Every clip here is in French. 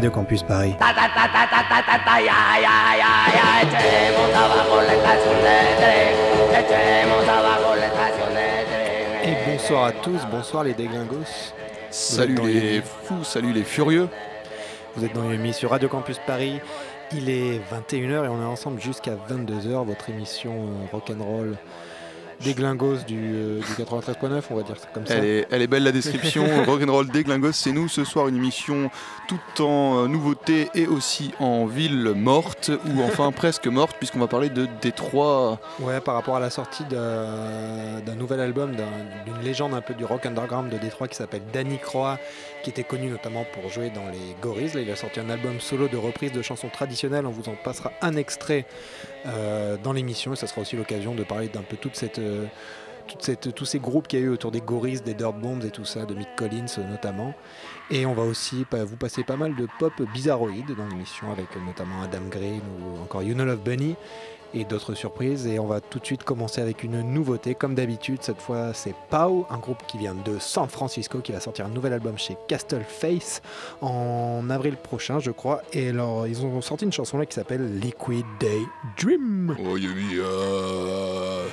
Radio Campus Paris. Et bonsoir à tous, bonsoir les déglingos. Salut les les- fous, salut les furieux. Vous êtes dans Yami sur Radio Campus Paris. Il est 21h et on est ensemble jusqu'à 22h. Votre émission euh, rock'n'roll déglingos du, euh, du 93.9, on va dire comme ça. Elle est, elle est belle la description. Rock'n'Roll Déglingos, c'est nous ce soir une émission tout en euh, nouveauté et aussi en ville morte ou enfin presque morte puisqu'on va parler de Détroit. Ouais, par rapport à la sortie d'un nouvel album d'un- d'une légende un peu du rock underground de Détroit qui s'appelle Danny Croix, qui était connu notamment pour jouer dans les Gorilles. Là, il a sorti un album solo de reprise de chansons traditionnelles. On vous en passera un extrait euh, dans l'émission et ça sera aussi l'occasion de parler d'un peu toute cette, euh, cette, tous ces groupes qu'il y a eu autour des Gorilles, des Dirt Bombs et tout ça, de Mick Collins euh, notamment. Et on va aussi vous passer pas mal de pop bizarroïde dans l'émission avec euh, notamment Adam Green ou encore You Know Love Bunny et d'autres surprises. Et on va tout de suite commencer avec une nouveauté. Comme d'habitude, cette fois c'est Pau, un groupe qui vient de San Francisco qui va sortir un nouvel album chez Castle Face en avril prochain, je crois. Et alors, ils ont sorti une chanson là qui s'appelle Liquid Day Dream. Oh euh,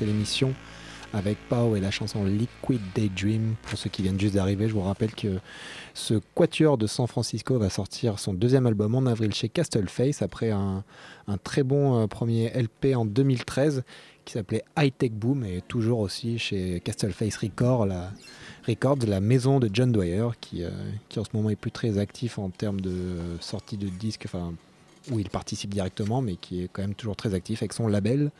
L'émission avec Pau et la chanson Liquid Daydream. Pour ceux qui viennent juste d'arriver, je vous rappelle que ce quatuor de San Francisco va sortir son deuxième album en avril chez Castleface après un, un très bon euh, premier LP en 2013 qui s'appelait High Tech Boom et toujours aussi chez Castleface Records, la, Records, la maison de John Dwyer qui, euh, qui en ce moment est plus très actif en termes de sortie de disques, enfin où il participe directement, mais qui est quand même toujours très actif avec son label.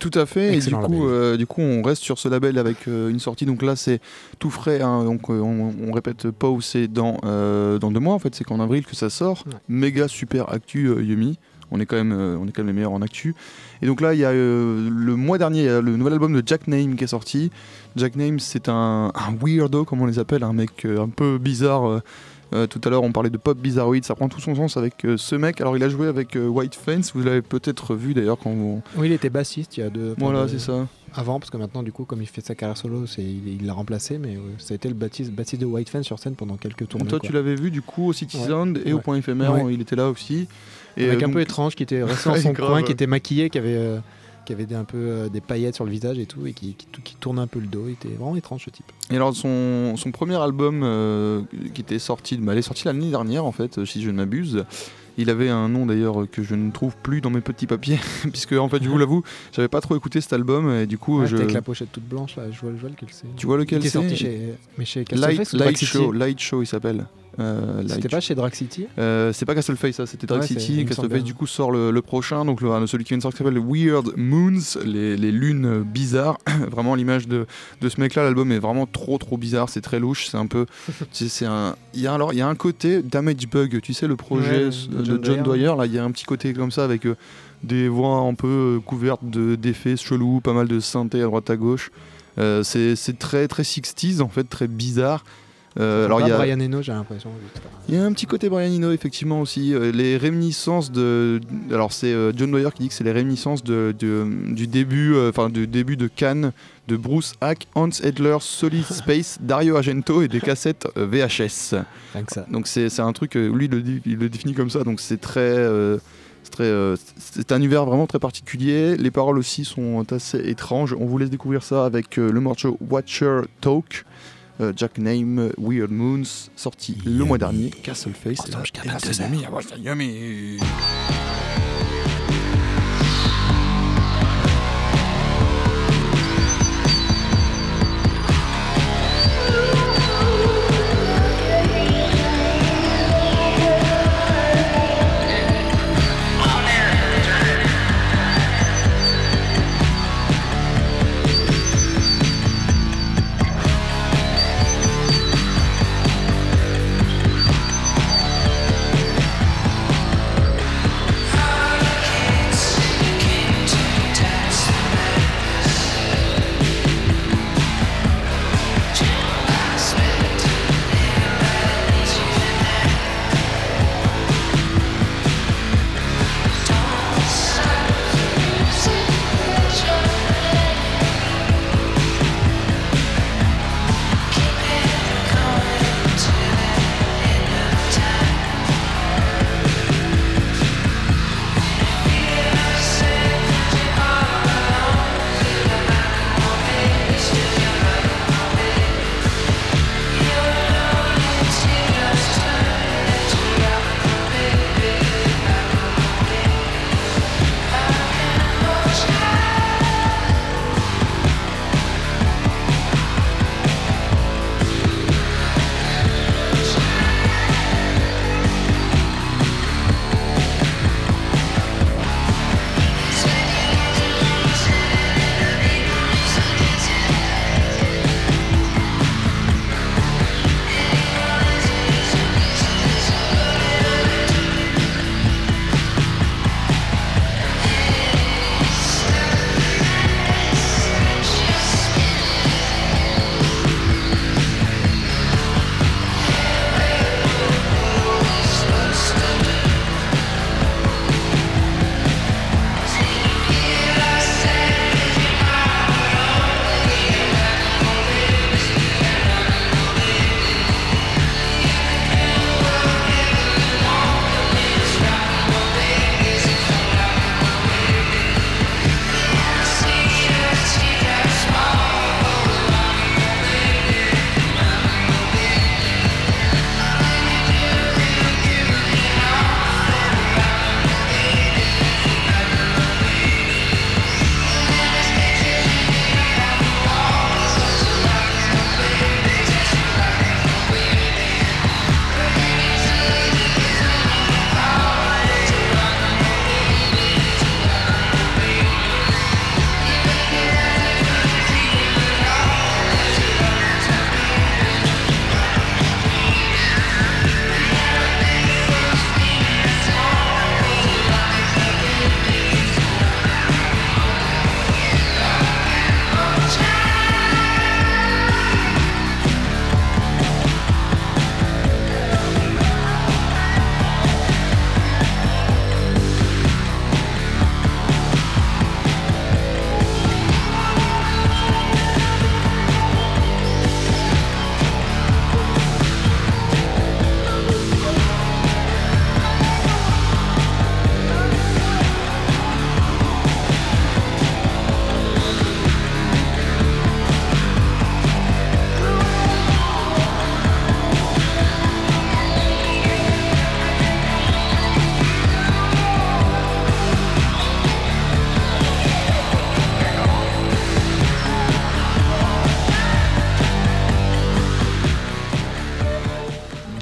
Tout à fait. Excellent et du coup, euh, du coup, on reste sur ce label avec euh, une sortie. Donc là, c'est tout frais. hein. donc euh, on, on répète, Pau, c'est dans, dans deux mois. En fait, c'est qu'en avril que ça sort. Ouais. Méga super actu Yumi. On est quand même, on est quand même les meilleurs en actu. Et donc là, il y a le mois dernier, il y a le nouvel album de Jack Name qui est sorti. Jack Name, c'est un, un weirdo, comme on les appelle, un mec un peu bizarre. Euh, euh, tout à l'heure, on parlait de pop bizarroïde, ça prend tout son sens avec euh, ce mec. Alors, il a joué avec euh, White Fence, vous l'avez peut-être vu d'ailleurs quand vous. Oui, il était bassiste il y a deux. Voilà, de- c'est ça. Avant, parce que maintenant, du coup, comme il fait sa carrière solo, il l'a remplacé, mais euh, ça a été le bassiste, bassiste de White Fan sur scène pendant quelques tournées. Toi, quoi. tu l'avais vu du coup au City Ouais. Sound et au point éphémère, Ouais. il était là aussi. Et Avec euh, un peu étrange, qui était resté dans son coin, qui était maquillé, qui avait, euh, qui avait des, un peu euh, des paillettes sur le visage et tout, et qui, qui, qui tourne un peu le dos. Il était vraiment étrange ce type. Et alors son, son premier album euh, qui était sorti, bah, il est sorti l'année dernière en fait, si je ne m'abuse. Il avait un nom d'ailleurs que je ne trouve plus dans mes petits papiers, puisque en fait je vous l'avoue, j'avais pas trop écouté cet album et du coup Ouais, je. Avec la pochette toute blanche, là, je vois, je vois lequel c'est. Tu vois lequel c'est sorti chez, mais chez Show, Light Show il s'appelle. Euh, C'était pas chez Drag City? Euh, c'est pas Castleface, ça, c'était Dark Ouais, bien. du coup, sort le, le prochain, donc le, celui qui vient de sortir qui s'appelle Weird Moons, les, les lunes bizarres. vraiment l'image de, de ce mec-là, l'album est vraiment trop trop bizarre, c'est très louche, c'est un peu. c'est c'est un. Il y a alors il y a un côté Damage Bug, tu sais, le projet Ouais, de, John, John Dwyer. Là, il y a un petit côté comme ça avec euh, des voix un peu couvertes de- d'effets chelous, pas mal de synthé à droite à gauche. Euh, c'est c'est très très 60s en fait, très bizarre. Euh, alors il y a. Brian Eno, j'ai l'impression. juste. Il y a un petit côté Brian Eno effectivement aussi. Euh, les réminiscences de, alors c'est euh, John Dwyer qui dit que c'est les réminiscences de, de- du début, euh, enfin du début de Cannes de Bruce Hack, Hans Edler, Solid Space, Dario Argento et des cassettes euh, VHS. Ça. Donc c'est un truc, lui il le, dit- il le définit comme ça. Donc c'est très, c'est euh, un univers vraiment très particulier. Les paroles aussi sont assez étranges. On vous laisse découvrir ça avec euh, le morceau Watcher Talk. Euh, Jack Name, Weird Moons, sorti le mois dernier. Castleface. et là, et là, c'est yummy,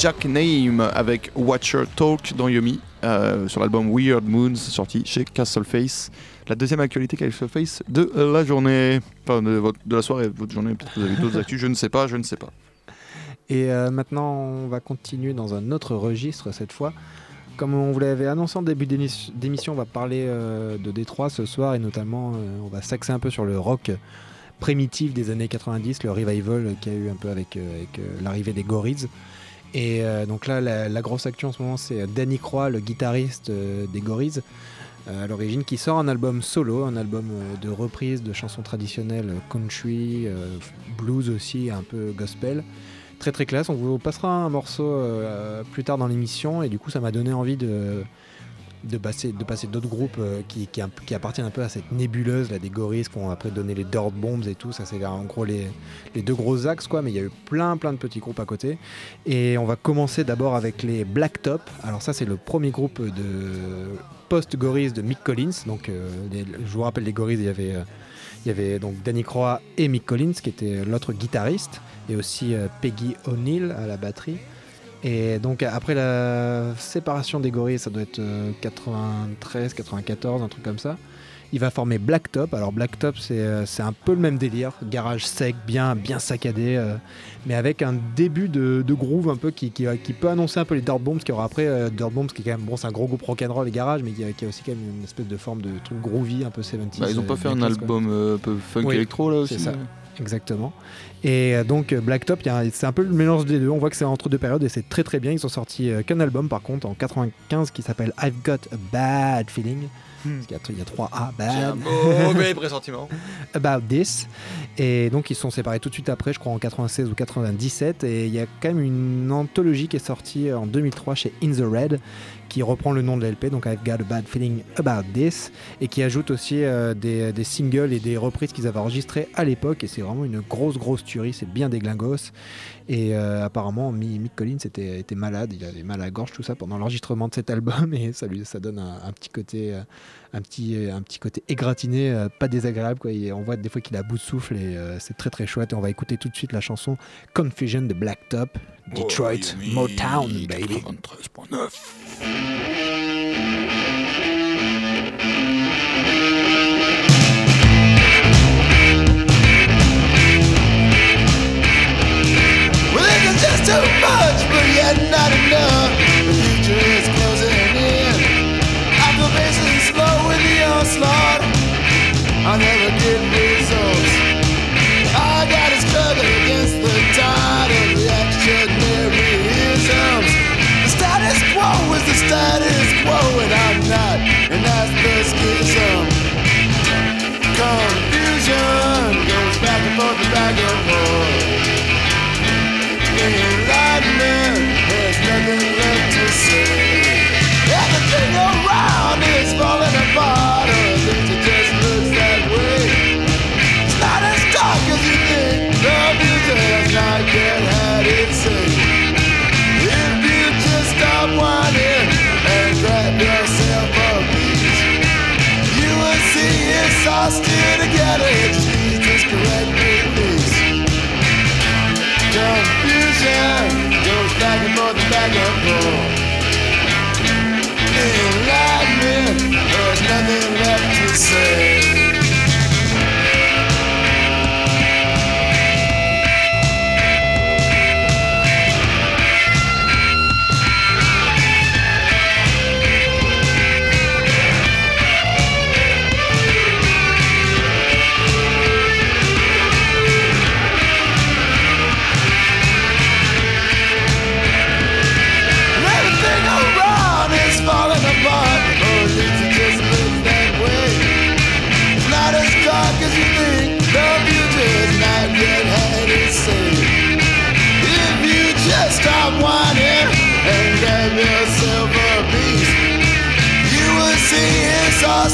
Jack Name avec Watcher Talk dans Yomi euh, sur l'album Weird Moons sorti chez Castle Face. La deuxième actualité Castle Face de la journée, enfin de, votre- de la soirée, de votre journée. Peut-être que vous avez d'autres actus, je ne sais pas, je ne sais pas. Et euh, maintenant, on va continuer dans un autre registre cette fois. Comme on vous l'avait annoncé en début d'émis- d'émission, on va parler euh, de Détroit ce soir et notamment euh, on va s'axer un peu sur le rock primitif des années 90, le revival qu'il y a eu un peu avec, avec, l'arrivée des Gorilles. Et euh, donc là, la, grosse action en ce moment, c'est Danny Croix, le guitariste euh, des Gorilles, euh, à l'origine, qui sort un album solo, un album de reprise de chansons traditionnelles country, blues aussi, un peu gospel très très classe. On vous passera un morceau plus tard dans l'émission et du coup ça m'a donné envie de, de passer, d'autres groupes euh, qui, appartiennent un peu à cette nébuleuse là, des gorilles qui ont après donné les Dirt Bombs et tout. Ça c'est en gros les, deux gros axes quoi, mais il y a eu plein plein de petits groupes à côté. Et on va commencer d'abord avec les Blacktop. Alors ça c'est le premier groupe de post-gorilles de Mick Collins. Donc euh, je vous rappelle les gorilles, il y avait... euh, il y avait donc Danny Croix et Mick Collins qui était l'autre guitariste et aussi Peggy O'Neill à la batterie. Et donc après la séparation des gorilles, ça doit être euh, 93, 94, un truc comme ça. Il va former Blacktop. Alors Blacktop, c'est euh, c'est un peu le même délire, garage sec, bien, bien saccadé, euh, mais avec un début de, de groove un peu qui, qui, qui peut annoncer un peu les Dirt Bombs qu'il y aura après. euh, Dirt Bombs qui est quand même bon, c'est un gros groupe rock'n'roll et garage, mais qui a, qui a aussi quand même une espèce de forme de truc groovy, un peu 70s. Bah, ils ont pas euh, fait un 90s, quoi. album euh, un peu funk Oui, électro là aussi c'est ça. Exactement. Et euh, donc euh, Blacktop, c'est un peu le mélange des deux. On voit que c'est entre deux périodes et c'est très très bien. Ils ont sorti euh, qu'un album par contre en 95 qui s'appelle I've Got a Bad Feeling. Parce qu'il y a- il y a trois A, J'ai un bad. mauvais pressentiment. About This. Et donc ils sont séparés tout de suite après, je crois en 96 ou 97. Et il y a quand même une anthologie qui est sortie en 2003 chez In the Red qui reprend le nom de l'LP, donc I've Got a Bad Feeling About This, et qui ajoute aussi euh, des, singles et des reprises qu'ils avaient enregistrées à l'époque. Et c'est vraiment une grosse, grosse tuerie, c'est bien des glingos. Et euh, apparemment, Mi- Mick Collins était, malade, il avait mal à gorge, tout ça, pendant l'enregistrement de cet album, et ça, lui, ça donne un, un petit côté. Un petit, un petit côté égratigné, euh, pas désagréable. Quoi. On voit des fois qu'il à bout de souffle et euh, c'est très très chouette. Et on va écouter tout de suite la chanson Confusion de Blacktop, Detroit, Motown, baby. 93.9. Well, this is just too much, but yet not enough. The future is onslaught. I never get results. I gotta struggle against the tide of reactionaryisms. The status quo is the status quo, and I'm not, and that's the schism. Confusion goes back and forth and back and forth. Enlightenment, there's nothing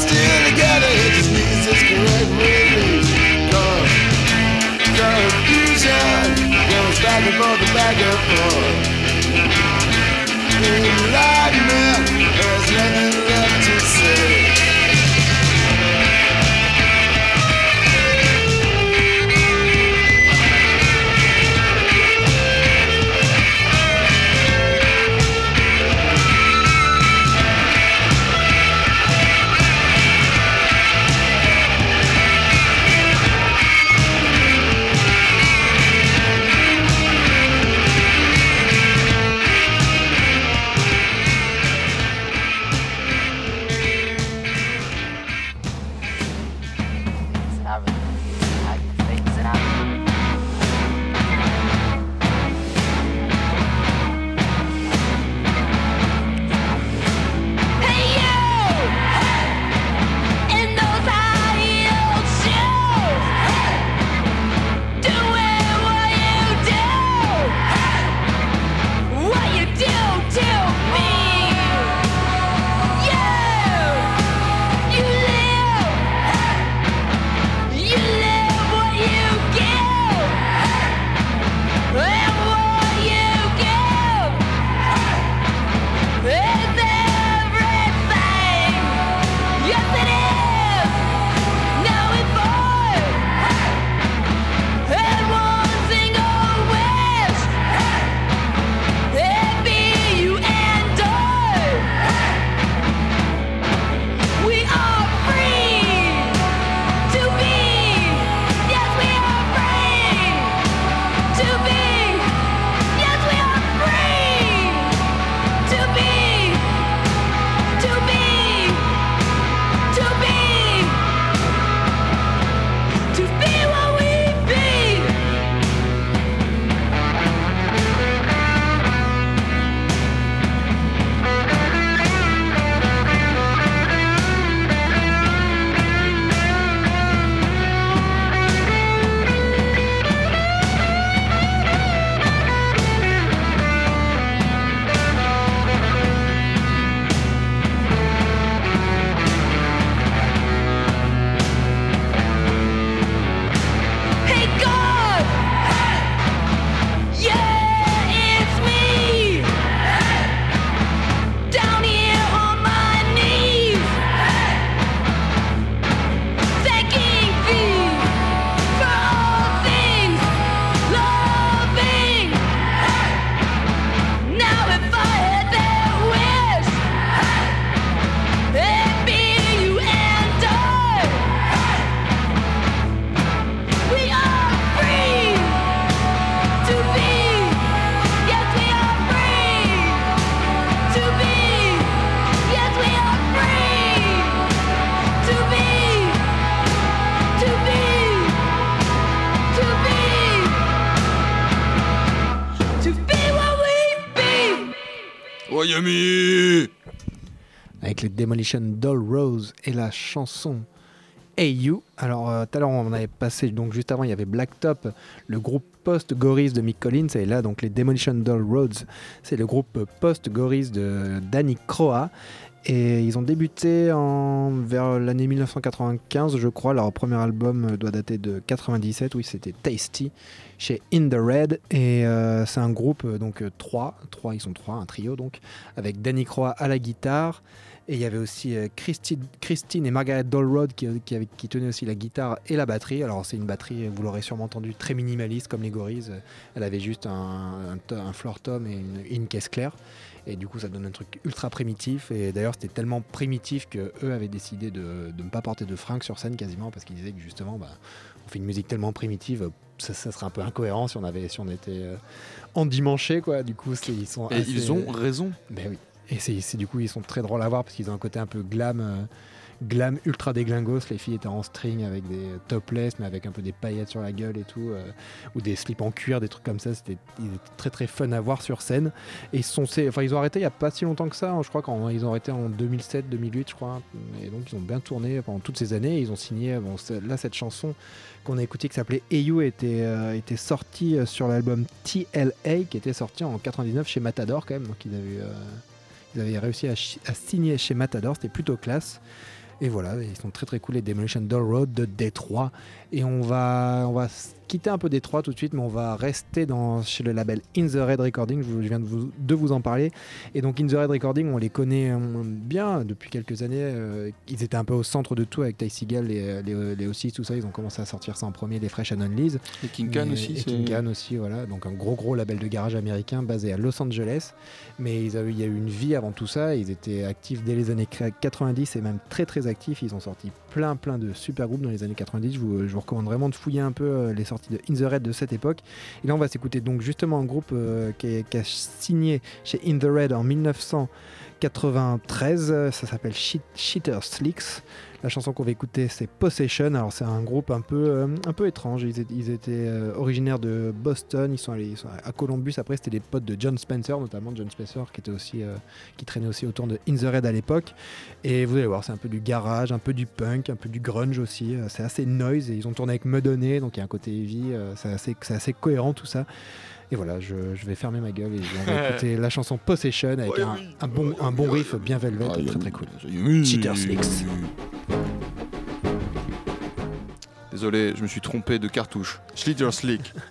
still together. It just needs this correct release. Con- Confusion goes back and forth and back and forth. Enlightenment, Demolition Doll Rose et la chanson Hey You. Alors euh, tout à l'heure on avait passé, donc juste avant il y avait Blacktop, le groupe post-Goris de Mick Collins, et là donc les Demolition Doll Rose, c'est le groupe post-Goris de Danny Croa. Et ils ont débuté en, vers l'année 1995, je crois. Leur premier album doit dater de 97, oui, c'était Tasty, chez In the Red. Et euh, c'est un groupe, euh, donc euh, trois, trois, ils sont trois, un trio donc, avec Danny Croix à la guitare. Et il y avait aussi euh, Christine, Christine et Margaret Dolrod qui, qui, avaient- qui tenaient aussi la guitare et la batterie. Alors c'est une batterie, vous l'aurez sûrement entendu, très minimaliste comme les Gorilles. Elle avait juste un, un, to- un floor tom et une, caisse claire. Et du coup, ça donne un truc ultra primitif. Et d'ailleurs, c'était tellement primitif que eux avaient décidé de, de ne pas porter de fringues sur scène quasiment parce qu'ils disaient que justement, bah, on fait une musique tellement primitive, ça, ça serait un peu incohérent si on avait, si on était euh, endimanché quoi. Du coup, ils sont. Et assez- ils ont raison. ben oui. Et c'est du coup, ils sont très drôles à voir parce qu'ils ont un côté un peu glam, euh, glam ultra déglingos. Les filles étaient en string avec des topless, mais avec un peu des paillettes sur la gueule et tout, euh, ou des slips en cuir, des trucs comme ça. C'était très très fun à voir sur scène. Et ils ont arrêté il y a pas si longtemps que ça. hein. je crois qu'ils ont arrêté en 2007, 2008, je crois. Et donc ils ont bien tourné pendant toutes ces années. Ils ont signé. Là, cette chanson qu'on a écoutée qui s'appelait Eyu était euh, était sortie sur l'album TLA qui était sorti en 99 chez Matador quand même. Donc ils avaient ils avaient réussi à, signer chez Matador, c'était plutôt classe. Et voilà, ils sont très très cool les Demolition Doll Road de Détroit. Et on va, on va quitter un peu Détroit tout de suite, mais on va rester dans, chez le label In the Red Recording. Je, viens de vous, de vous en parler. Et donc In the Red Recording, on les connaît euh, bien depuis quelques années. Euh, ils étaient un peu au centre de tout avec Ty Seagal, les, les, les aussi, tout ça. Ils ont commencé à sortir ça en premier, les Fresh and Unleashed. Et King Khan aussi. Et King Khan aussi, voilà. Donc un gros gros label de garage américain basé à Los Angeles. Mais ils avaient, il y a eu une vie avant tout ça. Ils étaient actifs dès les années 90 et même très très actifs. Ils ont sorti plein plein de super groupes dans les années 90. Je vous, je vous recommande vraiment de fouiller un peu euh, les sorties de In the Red de cette époque. Et là on va s'écouter donc justement un groupe euh, qui, qui a signé chez In the Red en 1993. Ça s'appelle Cheater Slicks. La chanson qu'on va écouter, c'est Possession. Alors, c'est un groupe un peu, euh, étrange. Ils étaient, euh, originaires de Boston. Ils sont allés à Columbus. Après, c'était des potes de John Spencer, notamment John Spencer, qui, était aussi, euh, qui traînait aussi autour de In the Red à l'époque. Et vous allez voir, c'est un peu du garage, un peu du punk, un peu du grunge aussi. C'est assez noise. Et ils ont tourné avec Medonné, donc il y a un côté heavy. c'est assez cohérent tout ça. Et voilà, je, je vais fermer ma gueule et on va écouter la chanson Possession avec un, bon, un bon riff bien velvet, Ah, très très cool. Cheater Slicks. Désolé, je me suis trompé de cartouche. Schlitter Slick.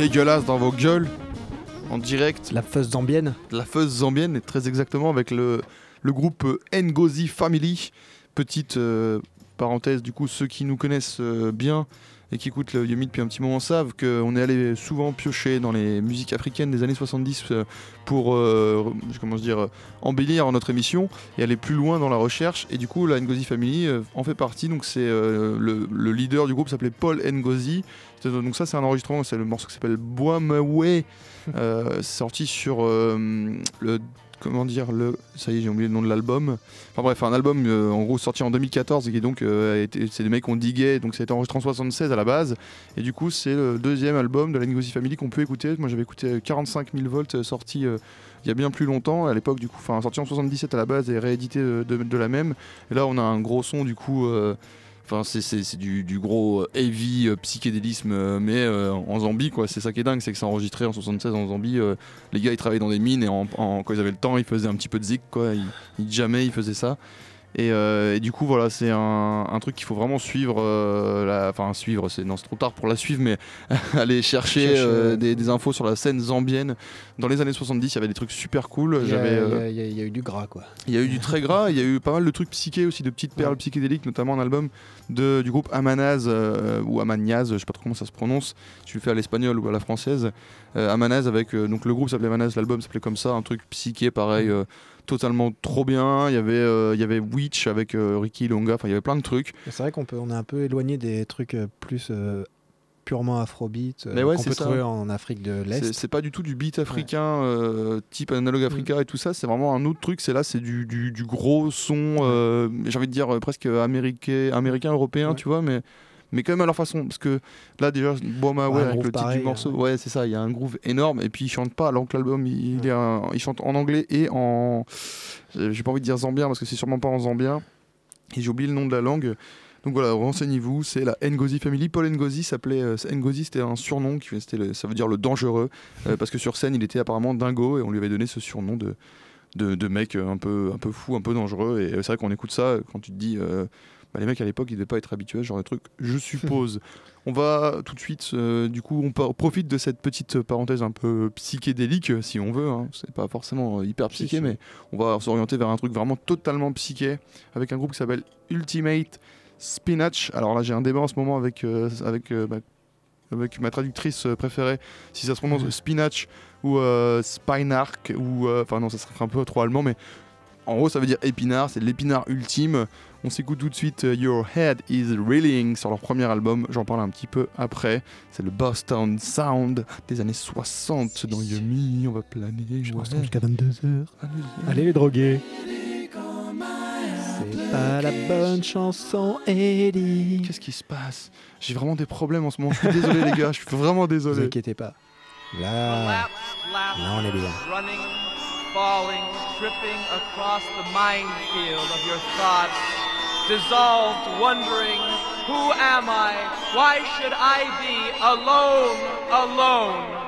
dégueulasse dans vos gueules. En direct. La fuzz zambienne. La fuzz zambienne, et très exactement avec le, le groupe euh, Ngozi Family. Petite euh, parenthèse, du coup, ceux qui nous connaissent euh, bien et qui écoutent le Yumi depuis un petit moment savent qu'on est allé souvent piocher dans les musiques africaines des années 70 euh, pour euh, comment dire, euh, embellir notre émission et aller plus loin dans la recherche. Et du coup, la Ngozi Family euh, en fait partie. Donc, c'est euh, le, le leader du groupe s'appelait Paul Ngozi. Donc, ça, c'est un enregistrement. C'est le morceau qui s'appelle Bois Mawe. Euh, c'est sorti sur le comment dire le ça y est j'ai oublié le nom de l'album. Enfin bref un album euh, en gros sorti en 2014 et qui donc euh, a été- c'est des mecs qu'on diguait donc ça a été enregistré en 76 à la base. Et du coup c'est le deuxième album de la Ngozi Family qu'on peut écouter. Moi j'avais écouté 45 000 volts euh, sorti euh, il y a bien plus longtemps. À l'époque du coup enfin sorti en 77 à la base et réédité euh, de, la même. Et là on a un gros son du coup euh, Enfin, c'est- du, du gros euh, heavy euh, psychédélisme, euh, mais en Zambie, quoi. C'est ça qui est dingue, c'est que c'est enregistré en 76 en Zambie. les gars, ils travaillaient dans des mines et quand ils avaient le temps, ils faisaient un petit peu de zik, quoi. Ils, ils jamais ils faisaient ça. Et, euh, et du coup, voilà, c'est un, un truc qu'il faut vraiment suivre. euh, Enfin, suivre, c'est non, c'est trop tard pour la suivre, mais aller chercher euh, des, des infos sur la scène zambienne. Dans les années 70, il y avait des trucs super cool. Il y, a, y y eu du gras quoi. il y a eu du très gras, il y a eu pas mal de trucs psychés aussi, de petites perles Ouais. psychédéliques, notamment un album de, du groupe Amanaz, ou Amaniaz, je sais pas trop comment ça se prononce, tu le fais à l'espagnol ou à la française. Amanaz avec, donc le groupe s'appelait Amanaz, l'album s'appelait comme ça, un truc psyché pareil, euh, totalement trop bien. Il y avait, euh, il y avait Witch avec euh, Ricky Longa, enfin il y avait plein de trucs. C'est vrai qu'on peut, on est un peu éloigné des trucs euh, plus purement afrobeat Mais ouais, qu'on peut ça. trouver en Afrique de l'Est. c'est pas du tout du beat africain, type analogue africa et tout ça, c'est vraiment un autre truc. C'est là, c'est du, du, du gros son, j'ai envie de dire presque américain, américain européen, tu vois, mais, mais quand même à leur façon. Parce que là, déjà, Bob Ouais, avec le titre pareil, du morceau, hein. ouais, c'est ça, il y a un groove énorme. Et puis ils chantent pas, alors que l'album, il, il un- il chante en anglais et en. J'ai pas envie de dire zambien parce que c'est sûrement pas en zambien. Et j'ai oublié le nom de la langue. Donc voilà, renseignez-vous, c'est la Ngozi Family. Paul Ngozi s'appelait. euh, Ngozi, c'était un surnom, qui, le- ça veut dire le dangereux, euh, parce que sur scène, il était apparemment dingo et on lui avait donné ce surnom de, de, de mec euh, un peu, un peu fou, un peu dangereux. Et euh, c'est vrai qu'on écoute ça euh, quand tu te dis. euh, bah, les mecs à l'époque, ils devaient pas être habitués à ce genre de truc, je suppose. on va tout de suite, euh, du coup, on profite de cette petite parenthèse un peu psychédélique, si on veut. hein. C'est pas forcément euh, hyper psyché, mais on va s'orienter vers un truc vraiment totalement psyché, avec un groupe qui s'appelle Ultimate Spinach. Alors là, j'ai un débat en ce moment avec, euh, avec, bah, avec ma traductrice préférée, si ça se prononce Spinach ou euh, Spinark, ou. euh, Enfin, non, ça serait un peu trop allemand, mais en gros, ça veut dire épinard, c'est l'épinard ultime. On s'écoute tout de suite euh, Your Head is Reeling sur leur premier album, j'en parle un petit peu après. C'est le Boston Sound des années 60 dans Yumi, on va planer. Je pense ouais. jusqu'à 22h. Allez. Les drogués. C'est pas la bonne chanson, Eddie. Qu'est-ce qui se passe? J'ai vraiment des problèmes en ce moment. Je suis désolé les gars, je suis vraiment Ne vous désolé. inquiétez pas. Là, là on est bien. running, falling, tripping across the minefield of your thoughts, dissolved, wondering, who am I? Why should I be alone, alone?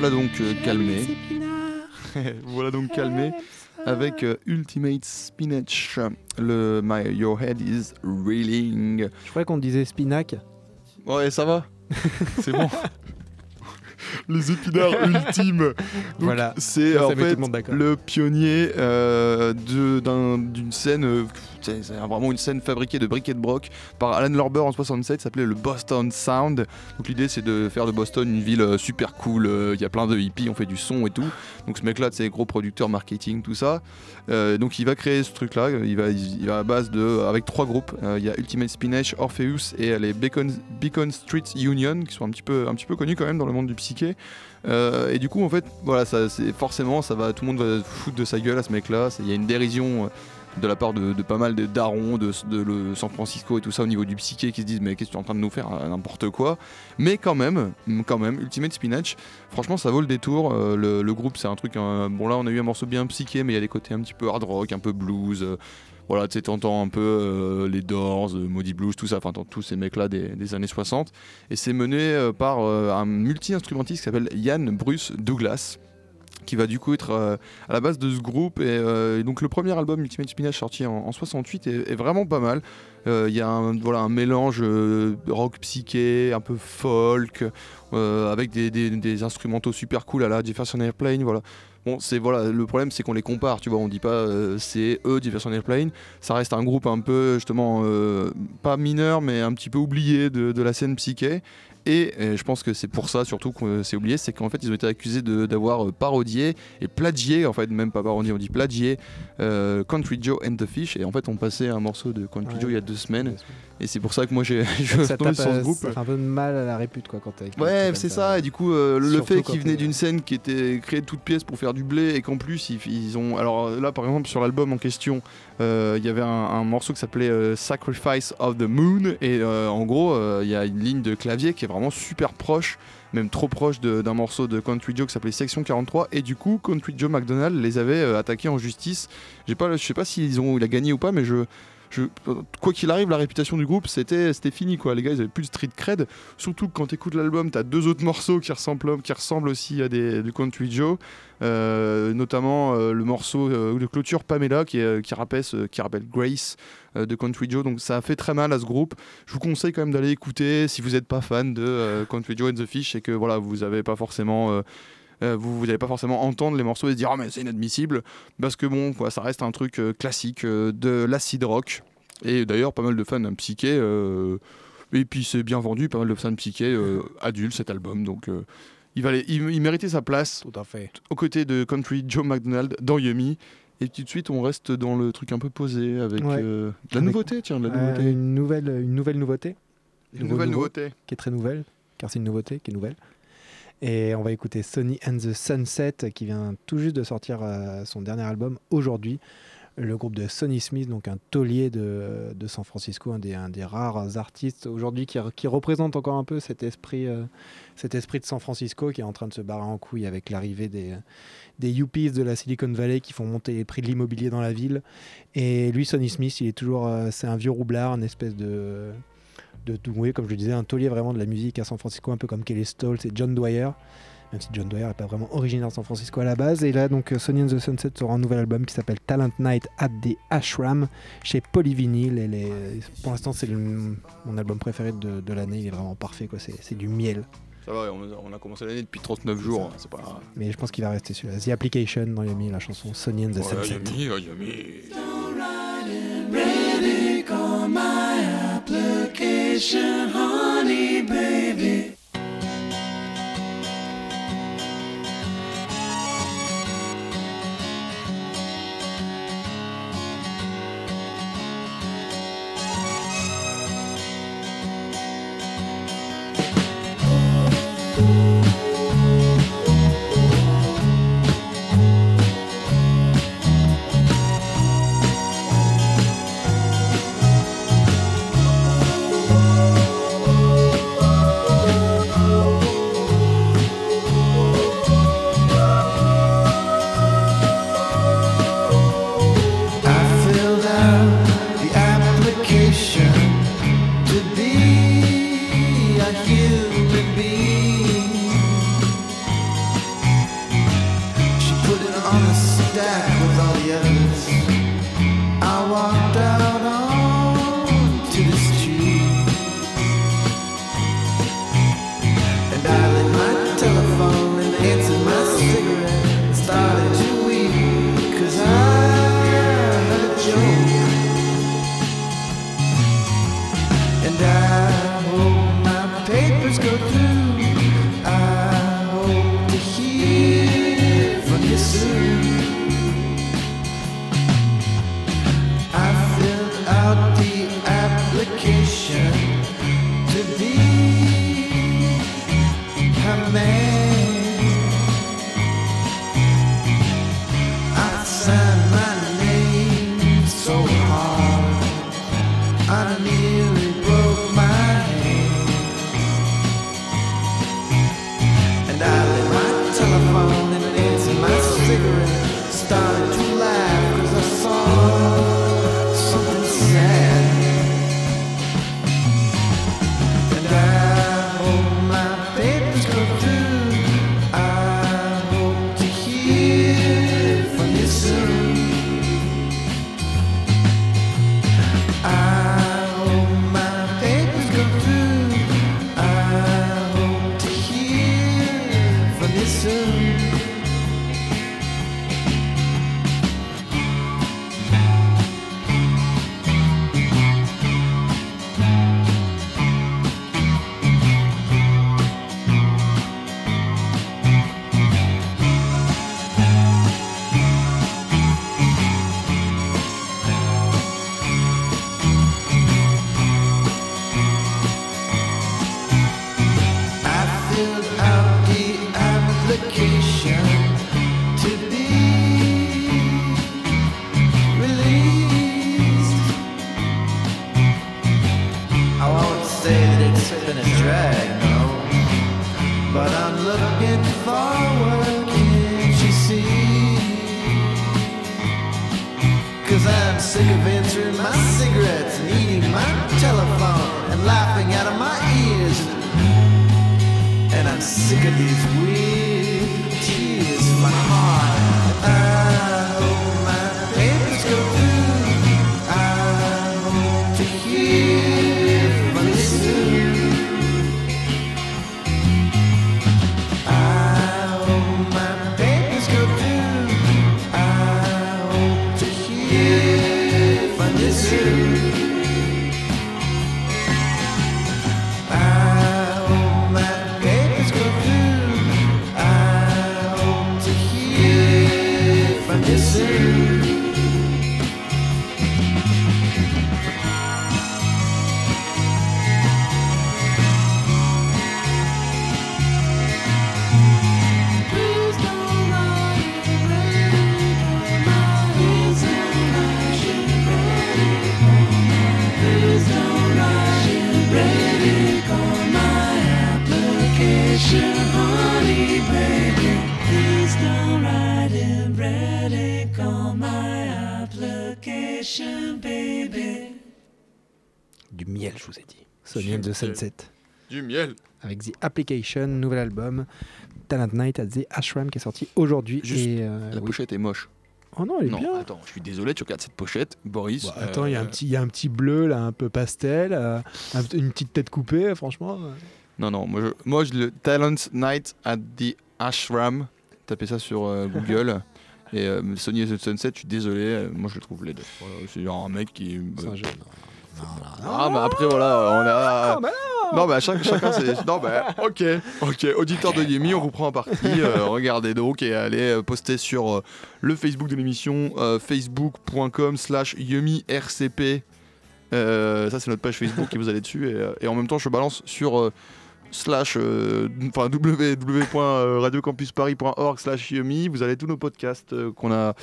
Voilà donc euh, calmé. Voilà donc calmé avec euh, Ultimate Spinach. Le My Your Head is Reeling. Je croyais qu'on disait spinac. Ouais, ça va. C'est bon. Les épinards ultimes. Donc, Voilà. C'est en fait le pionnier euh, d'une scène, euh, c'est vraiment une scène fabriquée de briquet de broc par Alan Lorber en 67, s'appelait le Boston Sound. Donc l'idée c'est de faire de Boston une ville euh, super cool, euh, il y a plein de hippies, on fait du son et tout. Donc ce mec là c'est gros producteur marketing, tout ça. Euh, donc il va créer ce truc là, il va, à base de, avec trois groupes, il y a Ultimate Spinach, Orpheus et les Beacon, Beacon Street Union qui sont un petit peu, un petit peu connus quand même dans le monde du psyché. Et du coup, en fait, voilà, forcément, ça va, tout le monde va foutre de sa gueule à ce mec-là. Il y a une dérision de la part de, pas mal de darons de, San Francisco et tout ça au niveau du psyché qui se disent mais qu'est-ce que tu es en train de nous faire euh, n'importe quoi. Mais quand même, Ultimate Spinach, franchement, ça vaut le détour. Euh, le, groupe, c'est un truc. bon là, on a eu un morceau bien psyché, mais il y a des côtés un petit peu hard rock, un peu blues. euh, voilà, tu t'entends un peu les Doors, euh, Blues, tout ça, enfin, tous ces mecs-là des, des années 60. Et c'est mené par un multi-instrumentiste qui s'appelle Yann Bruce Douglas, qui va du coup être euh, à la base de ce groupe. Et, euh, et donc le premier album Ultimate Spinach sorti en, en 68 est, vraiment pas mal. Euh, Il y a un, voilà, un mélange rock psyché, un peu folk, avec des, instrumentaux super cool à la Jefferson Airplane. Voilà. Bon, c'est voilà, le problème c'est qu'on les compare, tu vois, on dit pas c'est eux Jefferson Airplane, ça reste un groupe un peu justement pas mineur mais un petit peu oublié de la scène psyché. Et euh, je pense que c'est pour ça surtout que c'est oublié, c'est qu'en fait ils ont été accusés d'avoir euh, parodié et plagié, en fait même pas parodié, on dit plagié euh, Country Joe and the Fish. Et en fait on passait un morceau de Country Ouais. Joe il y a deux semaines. Et c'est pour ça que moi j'ai tombé sur ce groupe. ça fait un peu de mal à la répute quoi quand des Ouais, c'est ça. Et du coup, euh, le Surtout fait qu'ils venaient d'une scène qui était créée de toutes pièces pour faire du blé et qu'en plus ils, ils ont. Alors là, par exemple, sur l'album en question, euh, il y avait un, un morceau qui s'appelait euh, Sacrifice of the Moon. Et euh, en gros, euh, il y a une ligne de clavier qui est vraiment super proche, même trop proche d'un morceau de Country Joe qui s'appelait Section 43. Et du coup, Country Joe McDonald les avait euh, attaqués en justice. Je sais pas s'ils ont, a gagné ou pas, mais je. Quoi qu'il arrive, la réputation du groupe, c'était fini quoi. Les gars, ils avaient plus de street cred. Surtout que quand tu écoutes l'album, tu as deux autres morceaux qui ressemblent, qui ressemblent aussi à des, du Country Joe. Euh, notamment euh, le morceau euh, de clôture Pamela qui, qui, rappelle, qui rappelle Grace de Country Joe. Donc ça a fait très mal à ce groupe. Je vous conseille quand même d'aller écouter si vous n'êtes pas fan de Country Joe and the Fish et que voilà, vous n'avez pas forcément. Euh, vous n'allez pas forcément entendre les morceaux et se dire ah mais c'est inadmissible parce que bon quoi ça reste un truc euh, classique euh, de l'acid rock et d'ailleurs pas mal de fans psyché euh, et puis c'est bien vendu pas mal de fans psyché adultes cet album donc il, valait, il, il méritait sa place Tout à fait. aux côtés de Country Joe McDonald dans Yummy et tout de suite on reste dans le truc un peu posé avec Ouais. euh, de la nouveauté tiens de la Euh, une nouvelle, une nouvelle nouveauté une nouvelle nouveau. nouveauté qui est très nouvelle, car c'est une nouveauté qui est nouvelle. Et on va écouter Sonny and the Sunset qui vient tout juste de sortir euh, son dernier album aujourd'hui. Le groupe de Sonny Smith, donc un taulier de, de San Francisco, un des, un des rares artistes aujourd'hui qui, qui représente encore un peu cet esprit, euh, cet esprit de San Francisco qui est en train de se barrer en couille avec l'arrivée des, des yuppies de la Silicon Valley qui font monter les prix de l'immobilier dans la ville. Et lui, Sonny Smith, il est toujours, euh, c'est un vieux roublard, une espèce de, de oui, comme je le disais, un taulier vraiment de la musique à San Francisco, un peu comme Kelly Stoltz et John Dwyer. Même si John Dwyer n'est pas vraiment originaire de San Francisco à la base. Et là, donc, euh, Sonny and the Sunset sera un nouvel album qui s'appelle Talent Night at the Ashram chez Polyvinyl. Et les- pour l'instant, c'est mon album préféré de, de l'année. Il est vraiment parfait, quoi. C'est, du miel. ça va on a, on a commencé l'année depuis 39 jours hein, c'est pas Mais je pense qu'il va rester celui-là. The Application dans Yumi, la chanson Sonny and the Ouais, Sunset. Yummy, ouais, application, honey, baby. Sunset. Du miel. Avec The Application, nouvel album. Talent Night at the Ashram qui est sorti aujourd'hui. Et, euh, La oui. pochette est moche. Oh non, elle est non, bien. attends, je suis désolé, tu regardes cette pochette, Boris. Bah, attends, il y, a un euh, petit- il y a un petit bleu là, un peu pastel, euh, un- une petite tête coupée, franchement. euh. Non, non, moi, je, moi je- le Talent Night at the Ashram, tapez ça sur euh, Google. Et euh, Sony and the Sunset, je suis désolé, euh, moi je le trouve laid. Voilà, c'est genre un mec qui. C'est un jeu. Ah, mais après, voilà, on a. Ah, bah non, bah chaque- chacun, c'est. Non, bah ok, ok, auditeur de Yemi, on vous prend en partie. euh, regardez donc et allez euh, poster sur euh, le Facebook de l'émission, euh, facebook.com slash YumiRCP. Euh, ça, c'est notre page Facebook qui vous allez dessus. Et, et en même temps, je balance sur. Slash euh, enfin www.radiocampusparis.org slash Yumi vous avez tous nos podcasts euh, qu'on a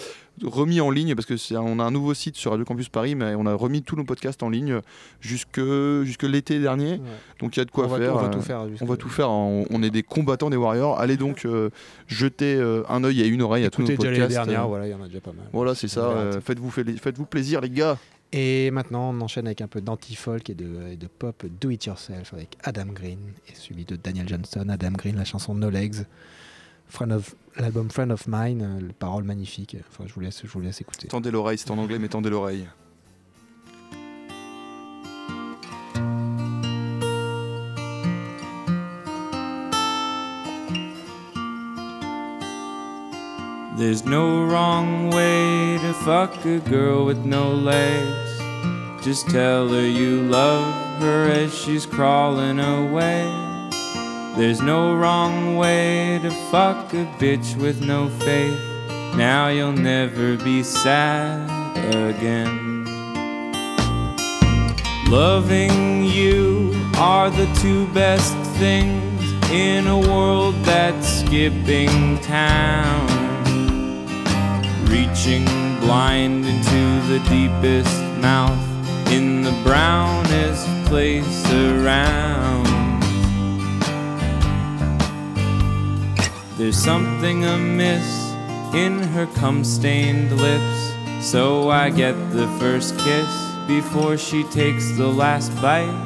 remis en ligne parce que c'est on a un nouveau site sur Radio Campus Paris mais on a remis tous nos podcasts en ligne jusque jusque l'été dernier Ouais. donc il y a de quoi on, va, faire on va tout faire. on jusque- va tout faire, on, on est des combattants des Warriors. Allez donc euh, jeter euh, un œil et une oreille à tous nos déjà podcasts. euh, voilà, il y en a déjà pas mal. voilà, c'est ça. Euh, faites-vous plaisir, les gars. Et maintenant, on enchaîne avec un peu d'anti-folk et de, pop do it yourself avec Adam Green et celui de Daniel Johnston. Adam Green, la chanson No Legs. L'album Friend of Mine, euh, les paroles magnifiques. Enfin, je je vous laisse écouter. Tendez l'oreille, c'est en anglais, mais tendez l'oreille. There's no wrong way to fuck a girl with no legs. Just tell her you love her as she's crawling away. There's no wrong way to fuck a bitch with no faith. Now you'll never be sad again. Loving you are the two best things in a world that's skipping town, reaching blind into the deepest mouth in the brownest place around. There's something amiss in her cum stained lips, so I get the first kiss before she takes the last bite.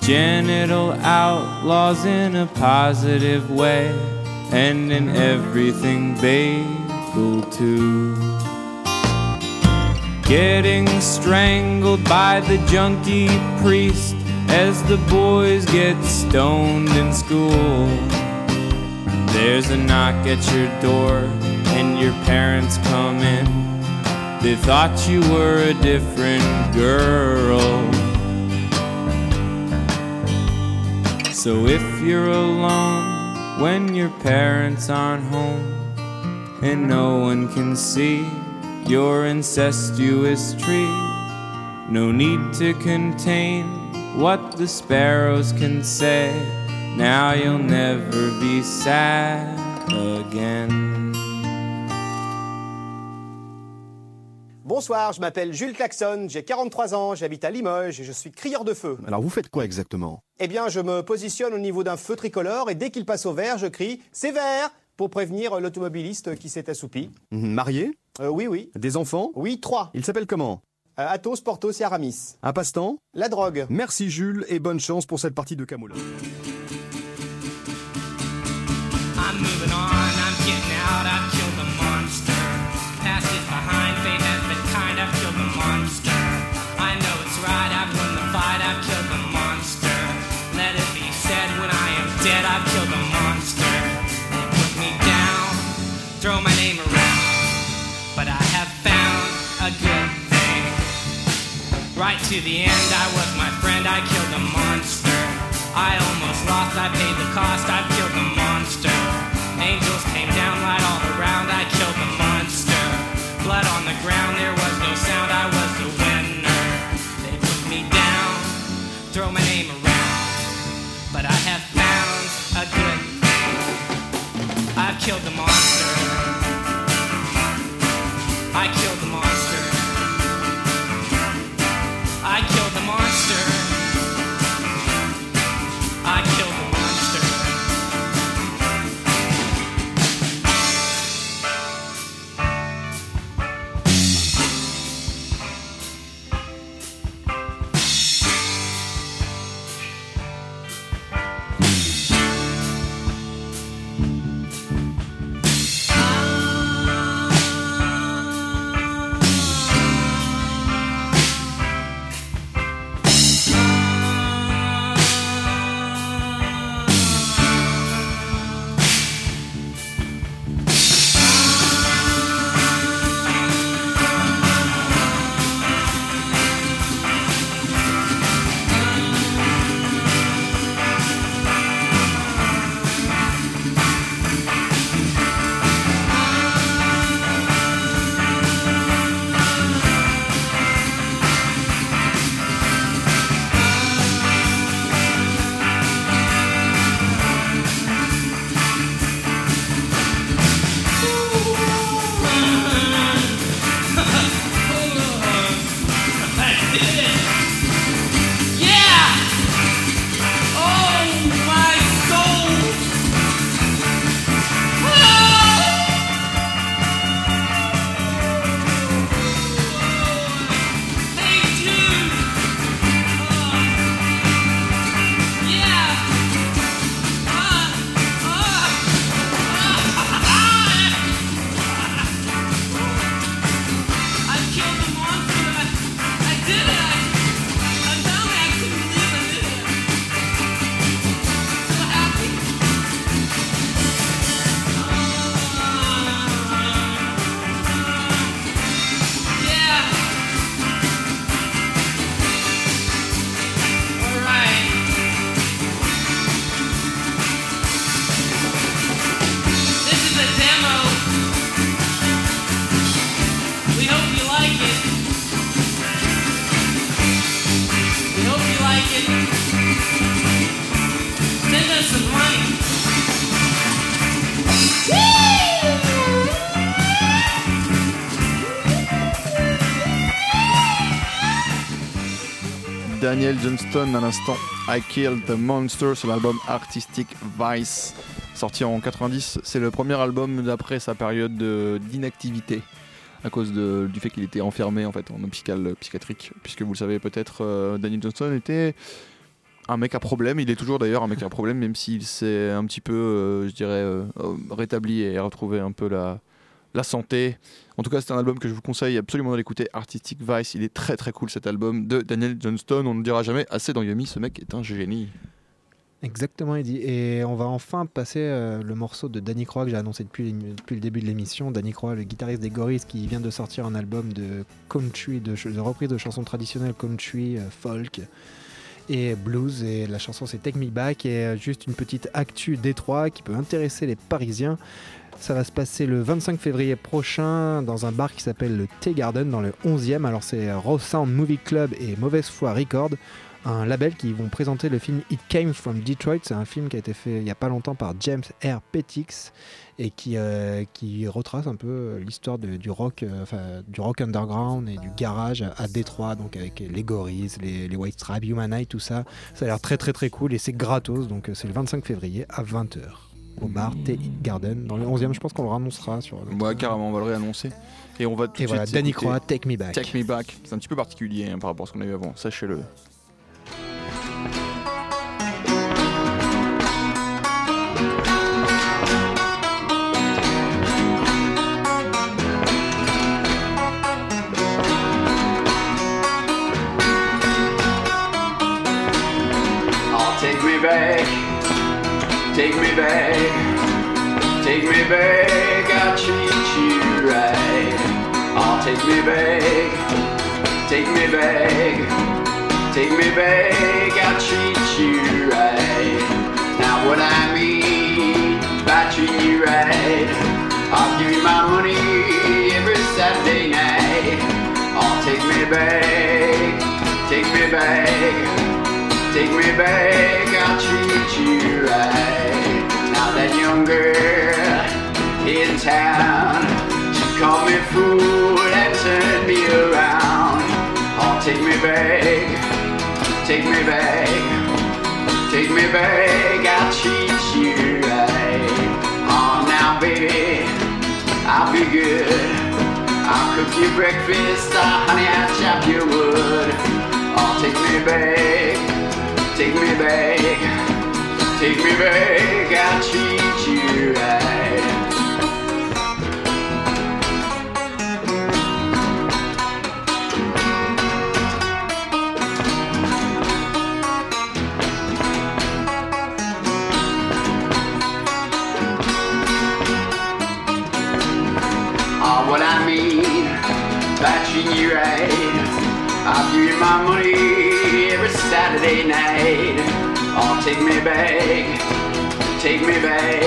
Genital outlaws in a positive way, and in everything bagel too. Getting strangled by the junkie priest as the boys get stoned in school. There's a knock at your door, and your parents come in. They thought you were a different girl. So if you're alone when your parents aren't home, and no one can see your incestuous tree, no need to contain what the sparrows can say. Now you'll never be sad again. Bonsoir, je m'appelle Jules Claxon, j'ai 43 ans, j'habite à Limoges et je suis crieur de feu. Alors vous faites quoi exactement? Eh bien, je me positionne au niveau d'un feu tricolore et dès qu'il passe au vert, je crie C'est vert pour prévenir l'automobiliste qui s'est assoupi. Mhm, Marié Euh, oui, oui. Des enfants Oui, trois. Il s'appelle comment Euh, Athos, Porthos et Aramis. Un passe-temps La drogue. Merci Jules et bonne chance pour cette partie de Camoula. Right to the end, I was my friend, I killed the monster. I almost lost, I paid the cost, I've killed the monster. Angels came down right all around, I killed the monster. Blood on the ground, there was no sound, I was the winner. They put me down, throw my name around, but I have found a good. I've killed the monster. Daniel Johnston à l'instant. I Killed the Monster sur l'album Artistic Vice, sorti en 90. C'est le premier album d'après sa période de- d'inactivité à cause du fait qu'il était enfermé en fait en hôpital psychiatrique. Puisque vous le savez peut-être, euh, Daniel Johnston était un mec à problème. Il est toujours d'ailleurs un mec à problème, même s'il s'est un petit peu, euh, je dirais, euh, rétabli et retrouvé un peu la, la santé. En tout cas, c'est un album que je vous conseille absolument d'écouter. Artistic Vice, il est très très cool cet album de Daniel Johnston. On ne dira jamais assez dans Yumi, ce mec est un génie. Exactement, Eddie. Et on va enfin passer euh, le morceau de Danny Croix que j'ai annoncé depuis, depuis le début de l'émission. Danny Croix, le guitariste des Gorillaz, qui vient de sortir un album de country, de, de reprise de chansons traditionnelles country, euh, folk et blues. Et la chanson c'est Take Me Back. Et euh, juste une petite actu Détroit qui peut intéresser les Parisiens. Ça va se passer le 25 février prochain dans un bar qui s'appelle le Tea Garden dans le 11e. Alors c'est Raw Sound Movie Club et Mauvaise Foi Record un label qui vont présenter le film It Came from Detroit. C'est un film qui a été fait il n'y a pas longtemps par James R. Petix et qui, euh, retrace un peu l'histoire de- du rock, euh, du rock underground et du garage à, à Détroit, donc avec les Gorillaz, les, les White Stripes, Human Eye, tout ça. Ça a l'air très très très cool et c'est gratos, donc euh, c'est le 25 février à 20h au bar Tea Garden dans le 11e. Je pense qu'on le annoncera sur. notre- Ouais, carrément, on va le réannoncer. Et on va tout Et de voilà, suite Danny Croix, Take Me Back. Take Me Back. C'est un petit peu particulier hein, par rapport à ce qu'on a eu avant, sachez-le. Take me back, take me back. I'll treat you right. Oh, take me back, take me back, take me back. I'll treat you right. Now, what I mean by treating you right, I'll give you my money every Saturday night. Oh, take me back, take me back. Take me back, I'll treat you right. Now that young girl in town, she called me fool and turned me around. Oh, take me back, take me back, take me back, I'll treat you right. Oh, now baby, I'll be good. I'll cook you breakfast, uh, honey, I'll chop your wood. Oh, take me back. Take me back, take me back, I'll treat you right. Oh, what I mean treating you right. I'll give you my money Saturday night. Oh, take me back, take me back,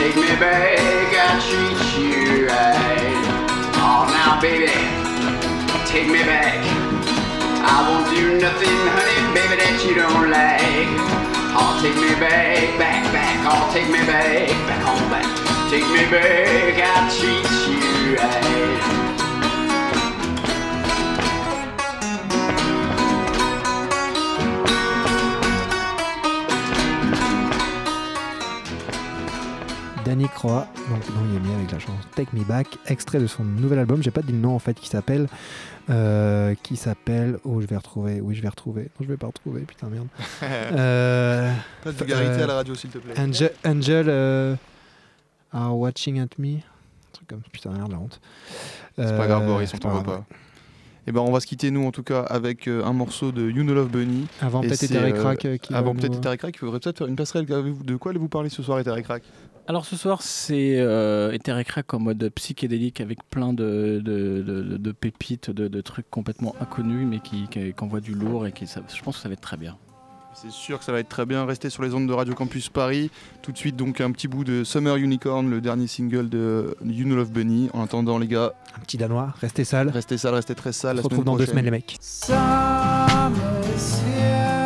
take me back. I'll treat you right. Oh, now, baby, take me back. I won't do nothing, honey, baby, that you don't like. Oh, take me back, back, back. Oh, take me back, back home, back. Take me back, I'll treat you right. Danny Croix, donc dans Yemi avec la chanson Take Me Back, extrait de son nouvel album, j'ai pas dit le nom en fait, qui s'appelle. euh, qui s'appelle. Oh, je vais retrouver. Oui, je vais retrouver. Non, je vais pas retrouver, putain, merde. Euh, Pas de vulgarité euh, à la radio, s'il te plaît. Angel, Angel euh, are watching at me. Un truc comme putain, merde, la honte. C'est pas grave, Euh, Boris, on c'est t'en pas veut grave. pas. Et ben on va se quitter nous en tout cas avec euh, un morceau de You Know Love Bunny. Avant peut-être Terry euh, Crack, euh, qui Avant peut-être Terry Crack, il faudrait peut-être faire une passerelle. De quoi allez-vous parler ce soir, Terry Crack? Alors ce soir, c'est euh, Ether et Crack en mode psychédélique avec plein de, de, de- de- de pépites, de, de trucs complètement inconnus mais qui, qui, qui envoient du lourd et qui, ça, je pense que ça va être très bien. C'est sûr que ça va être très bien. Restez sur les ondes de Radio Campus Paris. Tout de suite, donc, un petit bout de Summer Unicorn, le dernier single de You Know Love Bunny. En attendant, les gars. Un petit danois, restez sale. Restez sale, restez très sale. On se retrouve dans deux semaines, les mecs. Summer's here.